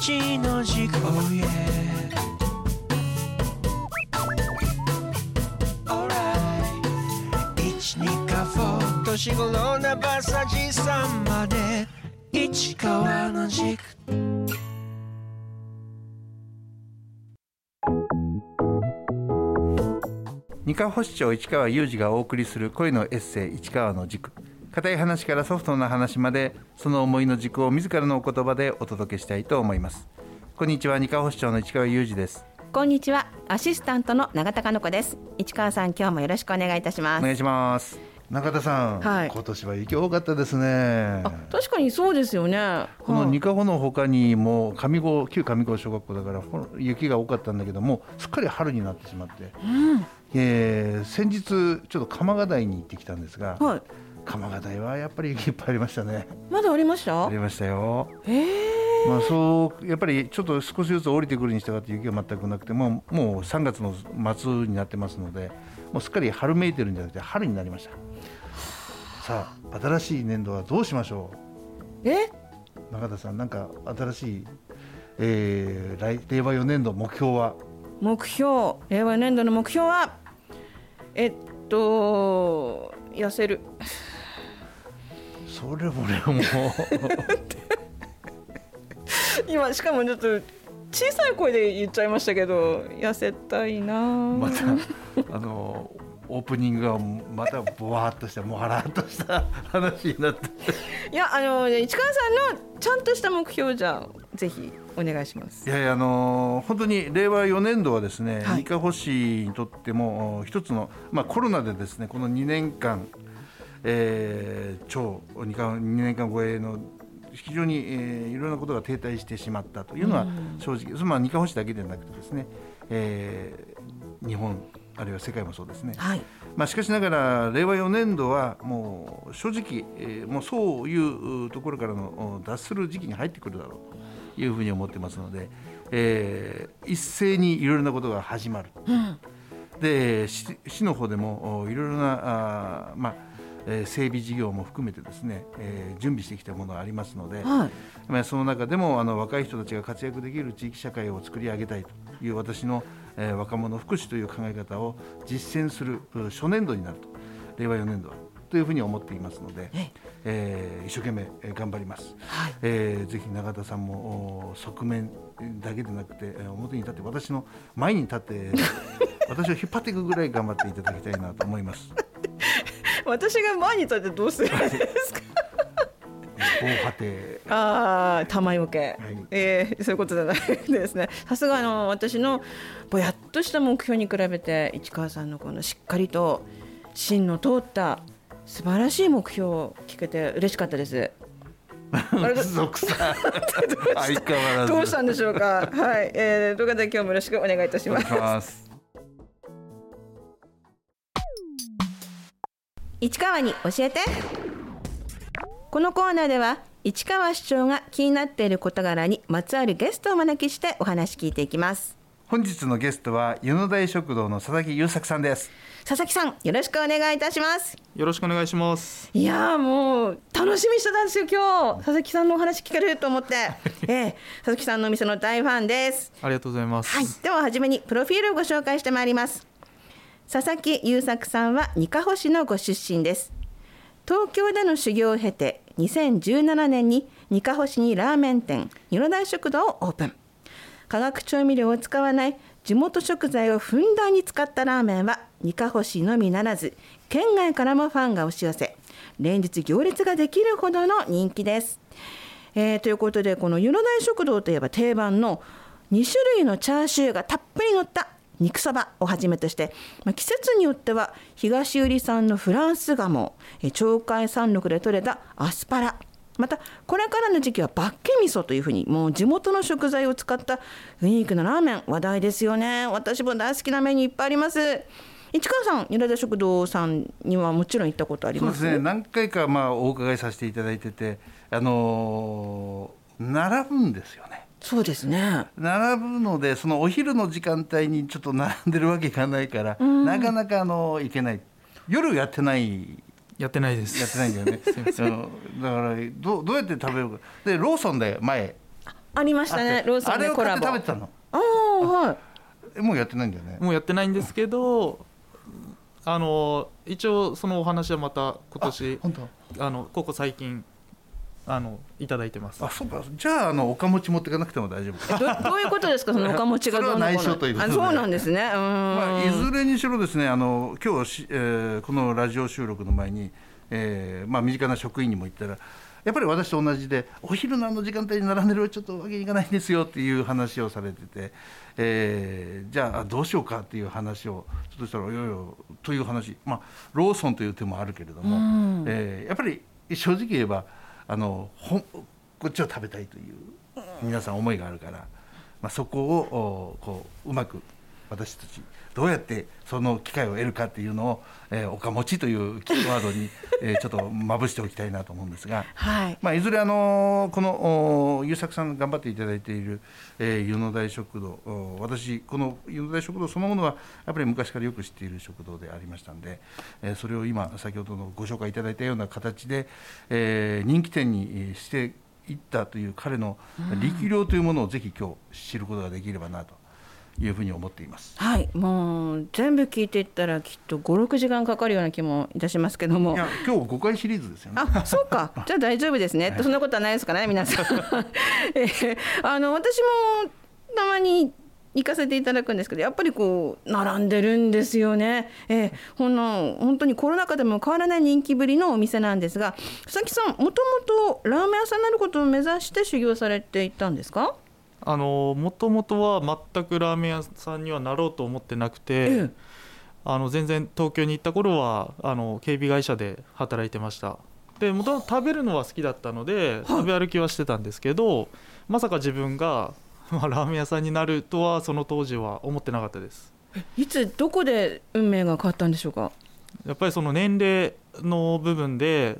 一の軸 Oh yeah Alright 一二かフォ年頃な馬さじさんまで。市川の軸二課保市長市川裕二がお送りする恋のエッセイ市川の軸固い話からソフトな話までその思いの軸を自らのお言葉でお届けしたいと思います。こんにちは二課保市長の市川裕二です。こんにちはアシスタントの永田香乃子です。市川さん今日もよろしくお願いいたします。お願いします。中田さん、はい。今年は雪多かったですね。あ確かにそうですよね。このはい。二課保の他にも上郷旧上郷小学校だからほん雪が多かったんだけどもすっかり春になってしまって、えー先日ちょっと鎌ヶ台に行ってきたんですが、はい鎌ヶ台はやっぱり雪いっぱいありましたね。まだありました？ありましたよ。ええまあそうやっぱりちょっと少しずつ降りてくるに従って雪が全くなくてもうもう3月の末になってますのでもうすっかり春めいてるんじゃなくて春になりました。さあ新しい年度はどうしましょえ？う中田さんなんか新しい、えー来令和4年度目標は？目標。令和年度の目標はえっと痩せるそれもねも。う今しかもちょっと小さい声で言っちゃいましたけど痩せたいな。またあのオープニングがまたぼわっとしたもわらっとした話になって。いやあの市川さんのちゃんとした目標じゃあぜひお願いします。いやいやあのー本当に令和4年度はですね、はい。二課保市にとってもお一つの、まあ、コロナでですねこの2年間、えー超2か2年間超えの非常に、えーいろんなことが停滞してしまったというのは正直、そのまあ、二課保市だけでなくてですね、えー日本あるいは世界もそうですね、はい。まあ、しかしながら令和4年度はもう正直、えーもうそういうところからのお脱する時期に入ってくるだろうというふうに思ってますので、えー一斉にいろいろなことが始まる、で市市の方でもおいろいろなあー、まあえー整備事業も含めてですね、えー準備してきたものがありますので、はい。まあ、その中でもあの若い人たちが活躍できる地域社会を作り上げたいという私の、えー若者福祉という考え方を実践するう初年度になると令和4年度はというふうに思っていますので、ええ。ー一生懸命えー頑張ります、はい。えーぜひ永田さんもお側面だけでなくてえー表に立って私の前に立って 私を引っ張っていくぐらい頑張っていただきたいなと思います。私が前に立ってどうするんですか？ああ玉よけ、い。えーそういうことじゃないですね。さすがあの私のぼやっとした目標に比べて市川さんのこのしっかりと芯の通った素晴らしい目標を聞けて嬉しかったです。属さ。相変わらず。どうしたんでしょうか？はい、えー、ということで今日もよろしくお願いいたします市川に教えて。このコーナーでは市川市長が気になっている事柄にまつわるゲストをお招きしてお話聞いていきます。本日のゲストは湯の台食堂の佐々木優作さんです。佐々木さんよろしくお願いいたします。よろしくお願いします。いやーもう楽しみにしてたんですよ今日。佐々木さんのお話聞けると思って、ええ佐々木さんのお店の大ファンです。ありがとうございます。はい、では初めにプロフィールをご紹介してまいります佐々木優作さんは二カ保市のご出身です。東京での修行を経て2017年に二カ保市にラーメン店湯の台食堂をオープン。化学調味料を使わない地元食材をふんだんに使ったラーメンは二カ保市のみならず県外からもファンが押し寄せ連日行列ができるほどの人気です、えーということでこの湯の台食堂といえば定番の2種類のチャーシューがたっぷり乗った肉そばをはじめとして、まあ、季節によっては東売り産のフランス鴨鳥海山麓で採れたアスパラ。またこれからの時期はバッケ味噌というふうにもう地元の食材を使ったユニークなラーメン話題ですよね。私も大好きなメニューいっぱいあります。市川さんゆらだ食堂さんにはもちろん行ったことあります？すね。何回かまあお伺いさせていただいててあのー並ぶんですよね。そうですね。並ぶのでそのお昼の時間帯にちょっと並んでるわけいかないから、なかなかあの行けない。夜やってない。やってないです。やってないんだよねうん。だからどうどうやって食べるか。でローソンで前。ありましたね。ローソンあれを買っでコラボ。て食べてたの。ああはい。えもうやってないんだよね。もうやってないんですけどあの一応そのお話はまた今年本当。あのここ最近あのいただいてます。あそうか。じゃああのおかもち持っていかなくても大丈夫どどういうことですか？その おかもちがどうのこうの？それは内緒ということで。あそうなんですね。うーん、まあ、いずれにしろですねあの今日し、えーこのラジオ収録の前に、えーまあ、身近な職員にも言ったらやっぱり私と同じでお昼のあの時間帯に並んでるちょっとわけにいかないんですよっていう話をされてて、えーじゃあどうしようかっていう話をちょっとしたら「いやいや」という話、まあ、ローソンという手もあるけれども、うん。えーやっぱり正直言えばあのほこっちを食べたいという皆さん思いがあるから、まあ、そこをこううまく私たちどうやってその機会を得るかっていうのを、えー、おかもちというキーワードに、えーちょっとまぶしておきたいなと思うんですが。はいまあ、いずれあのこのお優作さん頑張っていただいている、えー、湯の台食堂お私この湯の台食堂そのものはやっぱり昔からよく知っている食堂でありましたんで、えーそれを今先ほどのご紹介いただいたような形で、えー人気店にえーしていったという彼の力量というものをぜひ今日知ることができればなというふうに思っています。はい。もう全部聞いていったらきっと56時間かかるような気もいたしますけども。いや今日5回シリーズですよね。あそうか。じゃあ大丈夫ですね、そんなことはないですかね皆さん、えーあの私もたまに行かせていただくんですけどやっぱりこう並んでるんですよね、えー、ほんの本当にコロナ禍でも変わらない人気ぶりのお店なんですが佐々木さんもともとラーメン屋さんになることを目指して修行されていたんですか？あのもともとは全くラーメン屋さんにはなろうと思ってなくて、ええ。あの全然東京に行った頃はあの警備会社で働いてました。でもともと食べるのは好きだったので食べ歩きはしてたんですけどまさか自分が、まあ、ラーメン屋さんになるとはその当時は思ってなかったです。いつどこで運命が変わったんでしょうか？やっぱりその年齢の部分で、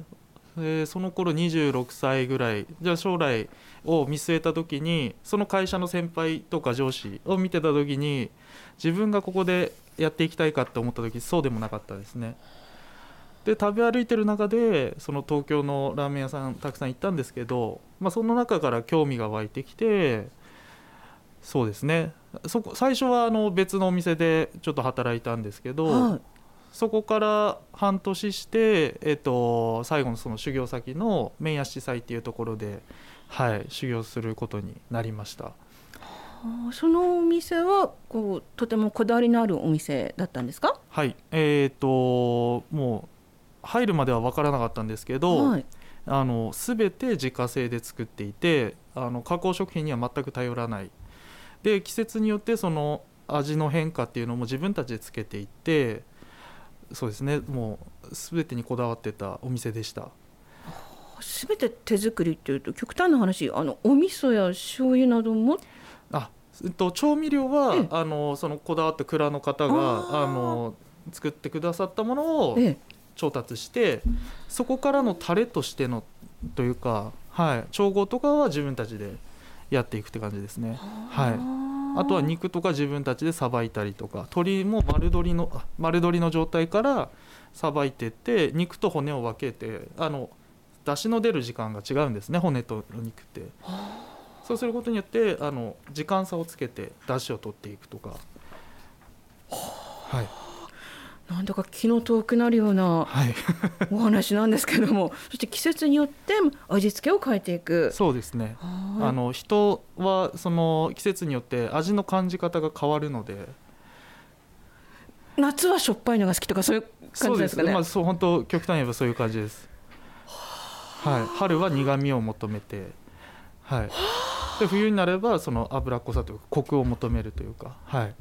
えその頃26歳ぐらいじゃあ将来を見据えた時にその会社の先輩とか上司を見てた時に自分がここでやっていきたいかって思った時そうでもなかったですね。で食べ歩いてる中でその東京のラーメン屋さんたくさん行ったんですけど、まあ、その中から興味が湧いてきてそうですねそこ最初はあの別のお店でちょっと働いたんですけど、はいそこから半年して、えっと最後のその修行先の麺屋司祭っていうところで、はい、修行することになりました。そのお店はこうとてもこだわりのあるお店だったんですか？はいえっ、ともう入るまでは分からなかったんですけど、はい、あの全て自家製で作っていてあの加工食品には全く頼らない。で季節によってその味の変化っていうのも自分たちでつけていってそうですね。もう全てにこだわってたお店でした。すべて手作りっていうと極端な話あのお味噌や醤油なども？あ、えっと、調味料は、ええあのそのこだわった蔵の方があの作ってくださったものをええ。調達してそこからのタレとしてのというか、はい、調合とかは自分たちでやっていくって感じですね。はいあとは肉とか自分たちでさばいたりとか鶏も丸鶏のあ丸鶏の状態からさばいてって肉と骨を分けてあの出汁の出る時間が違うんですね骨と肉って。そうすることによってあの時間差をつけて出汁を取っていくとか。はい、なんだか気の遠くなるようなはい、お話なんですけどもそして季節によって味付けを変えていく。そうですね。はい。あの人はその季節によって味の感じ方が変わるので、夏はしょっぱいのが好きとかそういう感じですかね。まあそう本当極端に言えばそういう感じです。はい、春は苦味を求めて、はい。で冬になればその脂っこさというかコクを求めるというか、はい。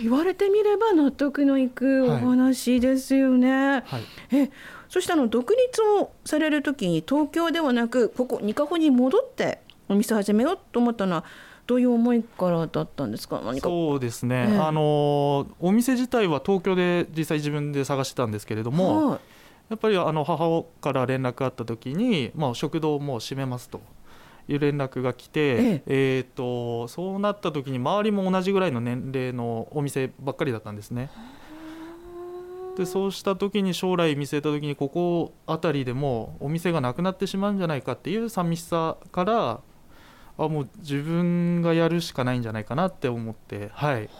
言われてみれば納得のいくお話ですよね、はい。えそしてあの独立をされる時に東京ではなくここニカホに戻ってお店始めようと思ったのはどういう思いからだったんですか？そうですね。ええ。あのお店自体は東京で実際自分で探してたんですけれども、はい。やっぱりあの母から連絡あった時に、まあ、食堂をもう閉めますという連絡が来て、ええ。ーとそうなった時に周りも同じぐらいの年齢のお店ばっかりだったんですね。でそうした時に将来見据えた時にここ辺りでもお店がなくなってしまうんじゃないかっていう寂しさからあもう自分がやるしかないんじゃないかなって思ってはい。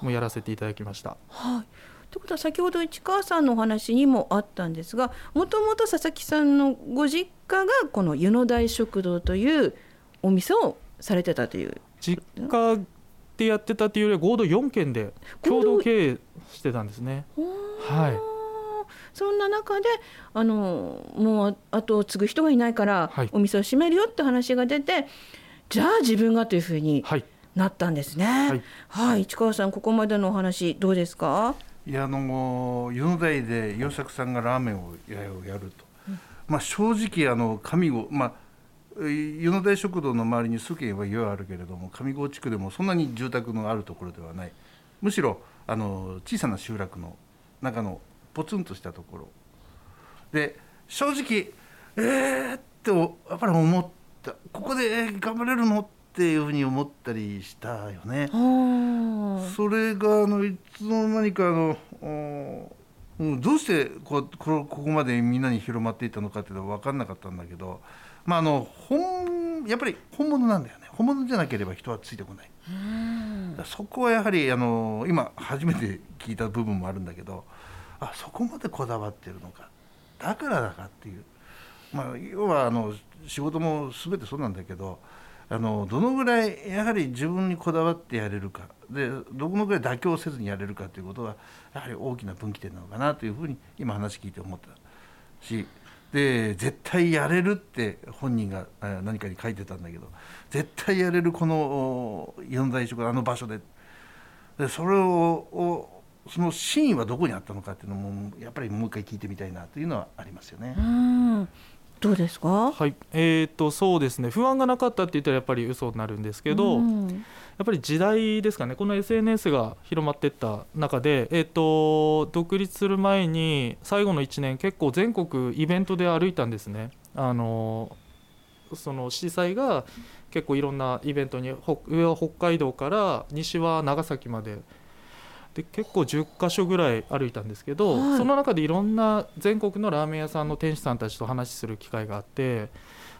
もうやらせていただきました。はい。ということは先ほど市川さんのお話にもあったんですがもともと佐々木さんのご実家がこの湯の台食堂というお店をされてたという。実家でやってたっていうよりは合同4軒で共同経営してたんですね。はい。そんな中であのもう後を継ぐ人がいないから、はい。お店を閉めるよって話が出てじゃあ自分がというふうにはい。なったんですね。はい。い、市川さんここまでのお話どうですか？いやあの湯の台で洋作さんがラーメンをややると、まあ正直あの上郷まあえー湯の台食堂の周りに数軒は家はあるけれども上郷地区でもそんなに住宅のあるところではない。むしろあの小さな集落の中のポツンとしたところ。で正直えーってやっぱり思った。ここでえー頑張れるの？っていうふうに思ったりしたよね。はそれがあのいつの間にかあのおうんどうしてこうこここまでみんなに広まっていったのかっていうのは分かんなかったんだけど、まあ、あの本やっぱり本物なんだよね。本物じゃなければ人はついてこない。そこはやはりあの今初めて聞いた部分もあるんだけどあそこまでこだわってるのか。だからだかっていう、まあ、要はあの仕事も全てそうなんだけどあのどのぐらいやはり自分にこだわってやれるか。でどのぐらい妥協せずにやれるかということがやはり大きな分岐点なのかなというふうに今話聞いて思ったし。で絶対やれるって本人が何かに書いてたんだけど絶対やれるこの四大食あの場所で。でそれをその真意はどこにあったのかっていうのもやっぱりもう一回聞いてみたいなというのはありますよね。うん。どうですか？はいえー、とそうですね不安がなかったって言ったらやっぱり嘘になるんですけど、うんやっぱり時代ですかねこの SNS が広まっていった中で、えー、と独立する前に最後の1年結構全国イベントで歩いたんですね。あのその司祭が結構いろんなイベントに北上は北海道から西は長崎までで結構10か所ぐらい歩いたんですけど、はい。その中でいろんな全国のラーメン屋さんの店主さんたちと話しする機会があって、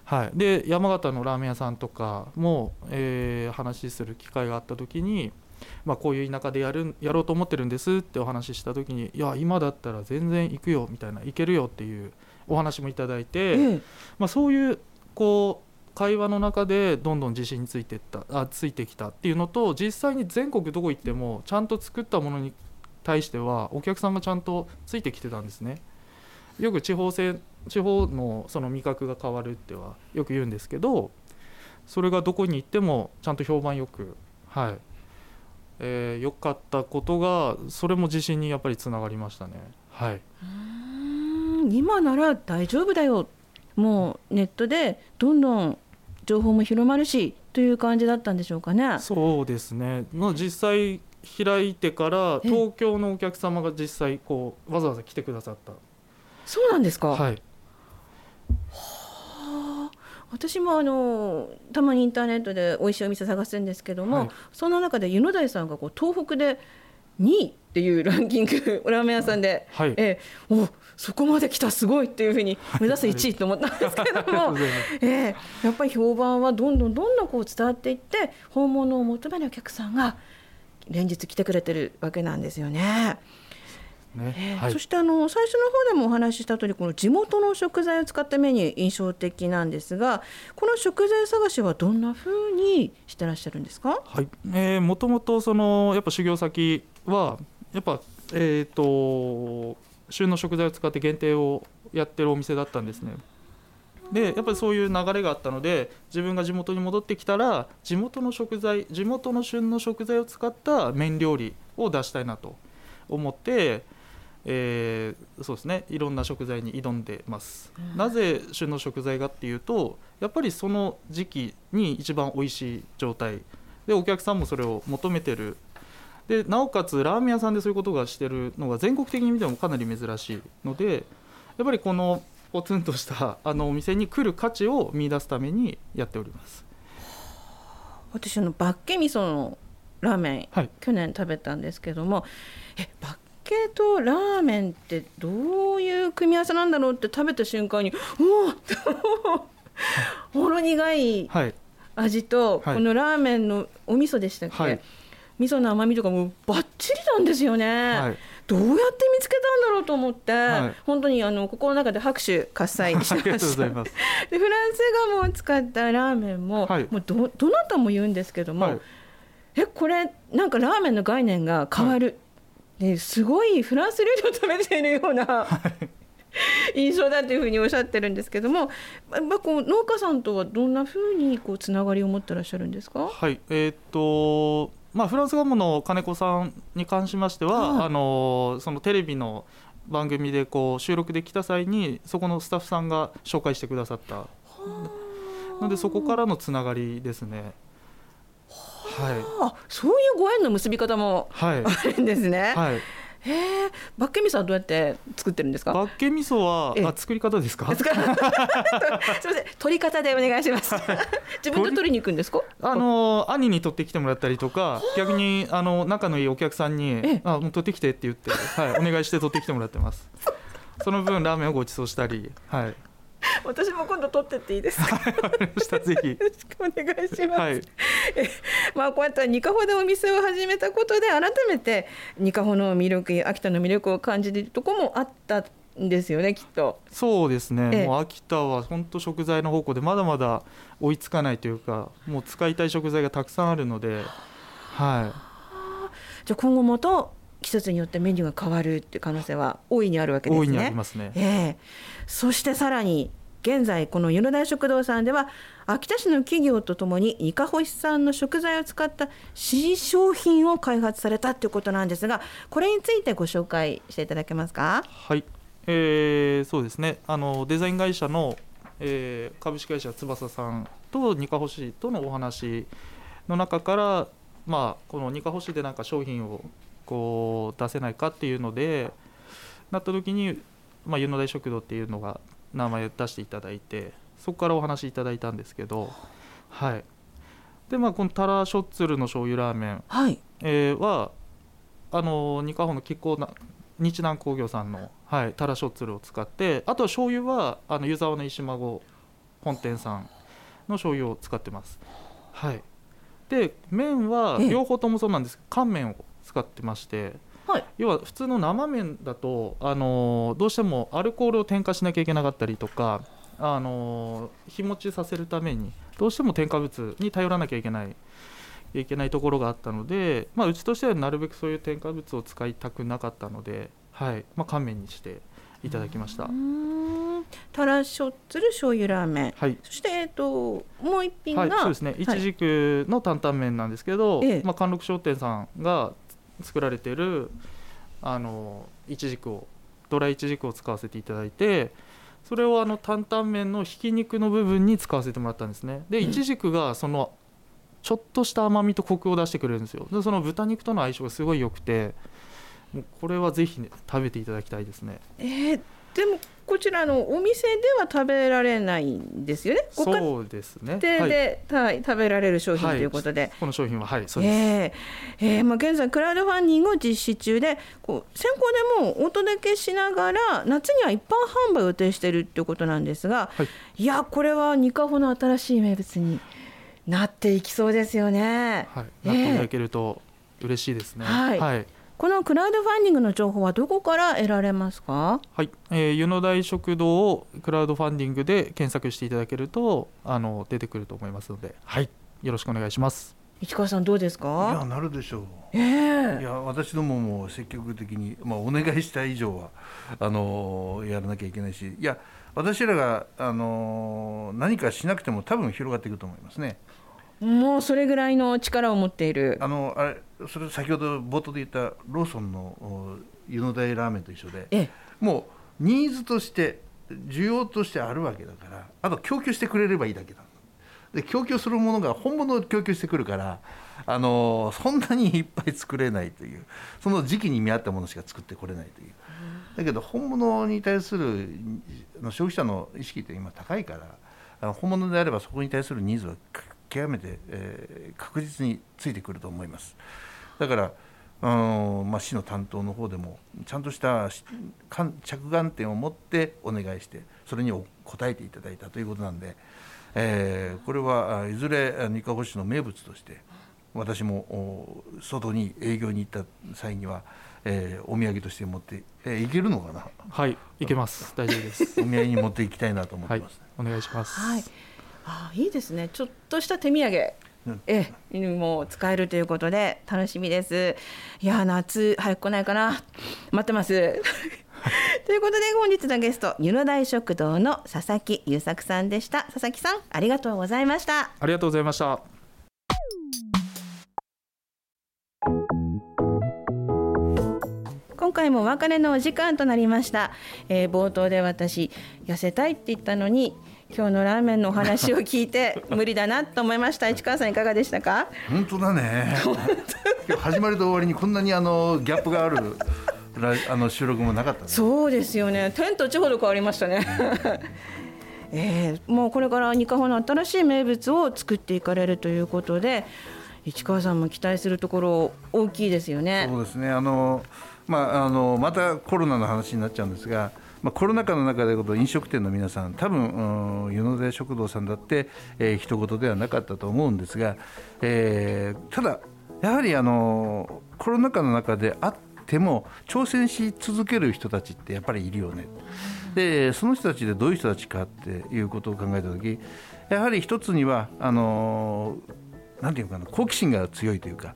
はい、で山形のラーメン屋さんとかも、えー話しする機会があった時に、まあ、こういう田舎でやるやろうと思ってるんですってお話しした時にいや今だったら全然行くよみたいな行けるよっていうお話もいただいて、ええ。まあ、そういうこう会話の中でどんどん自信についてったあついてきたっていうのと実際に全国どこ行ってもちゃんと作ったものに対してはお客さんがちゃんとついてきてたんですね。よく地方性地方のその味覚が変わるってはよく言うんですけどそれがどこに行ってもちゃんと評判よくはい。えー良かったことがそれも自信にやっぱりつながりましたね。はい。今なら大丈夫だよ。もうネットでどんどん情報も広まるしという感じだったんでしょうかね。そうですね。の実際開いてからえ東京のお客様が実際こうわざわざ来てくださった。そうなんですか？はい。私もあのたまにインターネットで美味しいお店探すんですけども、はい。その中で湯の台さんがこう東北で2位っていうランキング ラーメン屋さんで、はい。ええ。おそこまで来たすごいっていうふうに目指す1位と思ったんですけども、ええ。やっぱり評判はどんどんどんどんこう伝わっていって本物を求めるお客さんが連日来てくれてるわけなんですよね。ね。えーはい。そしてあの最初の方でもお話しした通りこの地元の食材を使ったメニュー印象的なんですがこの食材探しはどんな風にしてらっしゃるんですか？はい、えー、もともとそのやっぱ修行先はやっぱえっ、と旬の食材を使って限定をやってるお店だったんですね。でやっぱりそういう流れがあったので自分が地元に戻ってきたら地元の食材地元の旬の食材を使った麺料理を出したいなと思って、えーそうですねいろんな食材に挑んでます、なぜ旬の食材がっていうとやっぱりその時期に一番美味しい状態。でお客さんもそれを求めてるでなおかつラーメン屋さんでそういうことがしてるのが全国的に見てもかなり珍しいのでやっぱりこのポツンとしたあのお店に来る価値を見出すためにやっております。私あのバッケ味噌のラーメン、はい。去年食べたんですけどもえバッケとラーメンってどういう組み合わせなんだろうって食べた瞬間にうわっほろ苦いはい、味と、はい。このラーメンのお味噌でしたっけ、はい味噌の甘みとかもバッチリなんですよね、はい。どうやって見つけたんだろうと思って、はい。本当にあの心の中で拍手喝采しました。でフランスガムを使ったラーメンも,、はい。もうどどなたも言うんですけども、はい。えこれなんかラーメンの概念が変わる、ですごいフランス料理を食べているような、印象だというふうにおっしゃってるんですけども、ままこう農家さんとはどんなふうにこうつながりを持ってらっしゃるんですか？はい、えーっと、まあ、フランスガムの金子さんに関しましては、はいあの、そのテレビの番組でこう収録できた際に、そこのスタッフさんが紹介してくださった。ので、そこからのつながりですね。はい、あそういうご縁の結び方もはい、あるんですね。はい、へえ、バッケ味噌はどうやって作ってるんですか？バッケ味噌は、ええあ、作り方ですか？すみません、取り方でお願いします。自分で取りに行くんですか？あの兄に取ってきてもらったりとか逆にあの仲のいいお客さんにえ「あもう取ってきて」って言って、はい、お願いして取ってきてもらってますその分ラーメンをご馳走したりはい 私も今度取ってっていいですか？わかりましたぜひよろしくお願いします。はい。まあこうやってニカホでお店を始めたことで改めてニカホの魅力秋田の魅力を感じるところもあったんですよねきっと。そうですね、ええ。もう秋田は本当食材の方向でまだまだ追いつかないというかもう使いたい食材がたくさんあるので。はじゃあ今後また季節によってメニューが変わるっていう可能性は大いにあるわけですね。い大いにありますね。ええ。そしてさらに現在この湯の台食堂さんでは秋田市の企業とともにニカホシ産の食材を使った新商品を開発されたということなんですがこれについてご紹介していただけますか？はい、えーそうですね。あのデザイン会社の、えー株式会社翼さんとニカホシとのお話の中から、まあ、このニカホシでなんか商品をこう出せないかっていうのでなった時に、まあ、湯の台食堂っていうのが名前を出していただいてそこからお話いただいたんですけどはい。でまあこのタラショッツルの醤油ラーメンはい。えーはあの二カホの亀甲な日南工業さんの、はい、タラショッツルを使ってあとは醤油はあの湯沢の石孫本店さんの醤油を使ってます。はい。で麺はええ。両方ともそうなんです。けど乾麺を使ってましてはい。要は普通の生麺だと、あのどうしてもアルコールを添加しなきゃいけなかったりとか、あの日持ちさせるためにどうしても添加物に頼らなきゃいけないいけないところがあったので、まあ、うちとしてはなるべくそういう添加物を使いたくなかったので、はい。まあ、乾麺にしていただきました。う。ーん。タラショッツル醤油ラーメン。はい。そしてえっともう一品が、はい、そうですね、いちじくの担々麺なんですけど、ええ。まあ、貫禄商店さんが作られてるあのいちじくをドライいちじくを使わせていただいてそれをあの担々麺のひき肉の部分に使わせてもらったんですね。でいちじくがそのちょっとした甘みとコクを出してくれるんですよ。でその豚肉との相性がすごい良くてもうこれはぜひね食べていただきたいですね。えーでもこちらのお店では食べられないんですよね。ご家そうですね。庭はい、で、はい食べられる商品はいということで、この商品ははいそうです、えーえーまあ、現在クラウドファンディングを実施中でこう先行でもうお届けしながら夏には一般販売を予定しているということなんですが、はい。い、やこれはニカホの新しい名物になっていきそうですよね。はい、ええなっていただけると嬉しいですね。はい。はい、このクラウドファンディングの情報はどこから得られますか？はい。えー湯の台食堂をクラウドファンディングで検索していただけるとあの出てくると思いますので、はい、よろしくお願いします。市川さんどうですいやかなるでしょう。ええ。いや私どもも積極的に、まあ、お願いした以上はあのやらなきゃいけないし。いや私らがあの何かしなくても多分広がっていくと思いますね。もうそれぐらいの力を持っている。あのあれそれ先ほど冒頭で言ったローソンのお湯の台ラーメンと一緒でええ。もうニーズとして需要としてあるわけだからあと供給してくれればいいだけだ。で供給するものが本物を供給してくるからあのそんなにいっぱい作れないというその時期に見合ったものしか作ってこれないという。だけど本物に対する消費者の意識って今高いからあの本物であればそこに対するニーズはか極めて、えー確実についてくると思います。だからうんまあ、市の担当の方でもちゃんとしたしかん着眼点を持ってお願いしてそれにお応えていただいたということなんでえーこれはあいずれあにかほ市の名物として私もお外に営業に行った際には、えーお土産として持って、えー、いけるのかな？はいいけます。大丈夫です。お土産に持っていきたいなと思っはいてます、お願いします。はい。あいいですね。ちょっとした手土産。うんええ、も使えるということで楽しみです。いや夏早く来ないかな。待ってます。ということで本日のゲストユノ大食堂の佐々木優作さんでした。佐々木さんありがとうございました。ありがとうございました今回もお別れのお時間となりました、えー冒頭で私痩せたいって言ったのに今日のラーメンのお話を聞いて 無理だなと思いました。市川さんいかがでしたか？本当だね。今日始まりと終わりにこんなにあのギャップがあるラ あの収録もなかったね。そうですよね。天と地ほど変わりましたね。えーもうこれからニカホの新しい名物を作っていかれるということで市川さんも期待するところ大きいですよね。そうですね。あの、まあ、あのまたコロナの話になっちゃうんですが、まあ、コロナ禍の中でこと飲食店の皆さん多分うん湯の出食堂さんだって、えー、一言ではなかったと思うんですが、えーただやはりあのコロナ禍の中であっても挑戦し続ける人たちってやっぱりいるよね。でその人たちでどういう人たちかっていうことを考えた時やはり一つにはあのなんていうかな好奇心が強いというか、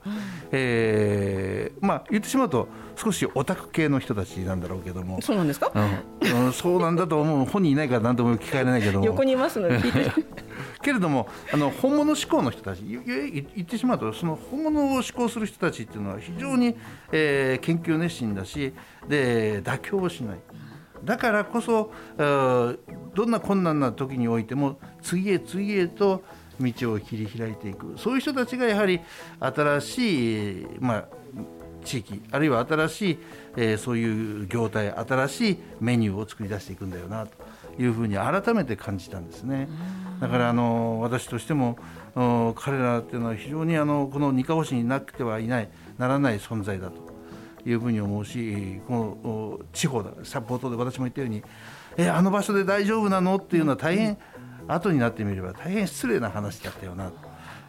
えーまあ言ってしまうと少しオタク系の人たちなんだろうけども、そうなんですか？うん。うんそうなんだと思う本人いないから何とも聞かれないけども。横にいますので。けれどもあの本物志向の人たち言ってしまうとその本物を志向する人たちっていうのは非常に、えー研究熱心だしで妥協をしない。だからこそどんな困難な時においても次へ次へと道を切り開いていくそういう人たちがやはり新しい、まあ、地域あるいは新しい、えーそういう業態新しいメニューを作り出していくんだよなというふうに改めて感じたんですね。だからあの私としても彼らっていうのは非常にあのこの二カ星になくてはいないならない存在だというふうに思うしこの地方だサポートで私も言ったようにえあの場所で大丈夫なの？っていうのは大変後になってみれば大変失礼な話だったよな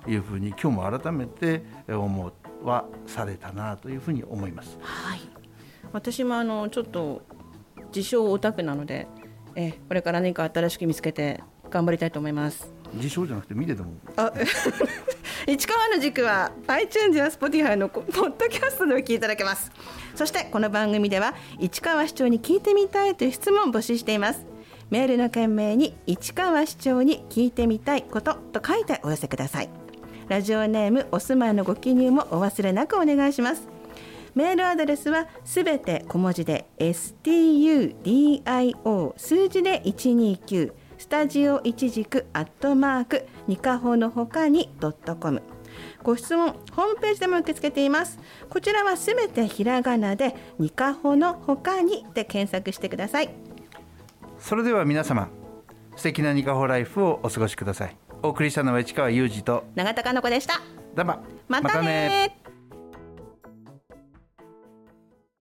というふうに今日も改めてえ思わされたなというふうに思います。はい、私もあのちょっと自称オタクなので、えーこれから何か新しく見つけて頑張りたいと思います。自称じゃなくて見てても。あ 市川の軸は iTunes や Spotify のポッドキャストでお聞きいただけます。そしてこの番組では市川市長に聞いてみたいという質問を募集していますメールの件名に市川市長に聞いてみたいことと書いてお寄せください。ラジオネームお住まいのご記入もお忘れなくお願いします。メールアドレスはすべて小文字で studio 数字で129スタジオ一軸アットマークニカホのほかにドットコム。ご質問ホームページでも受け付けています。こちらはすべてひらがなでニカホのほかにで検索してください。それでは皆様素敵なニカホライフをお過ごしください。お送りしたのは市川裕二と永田かの子でした。ダバまたね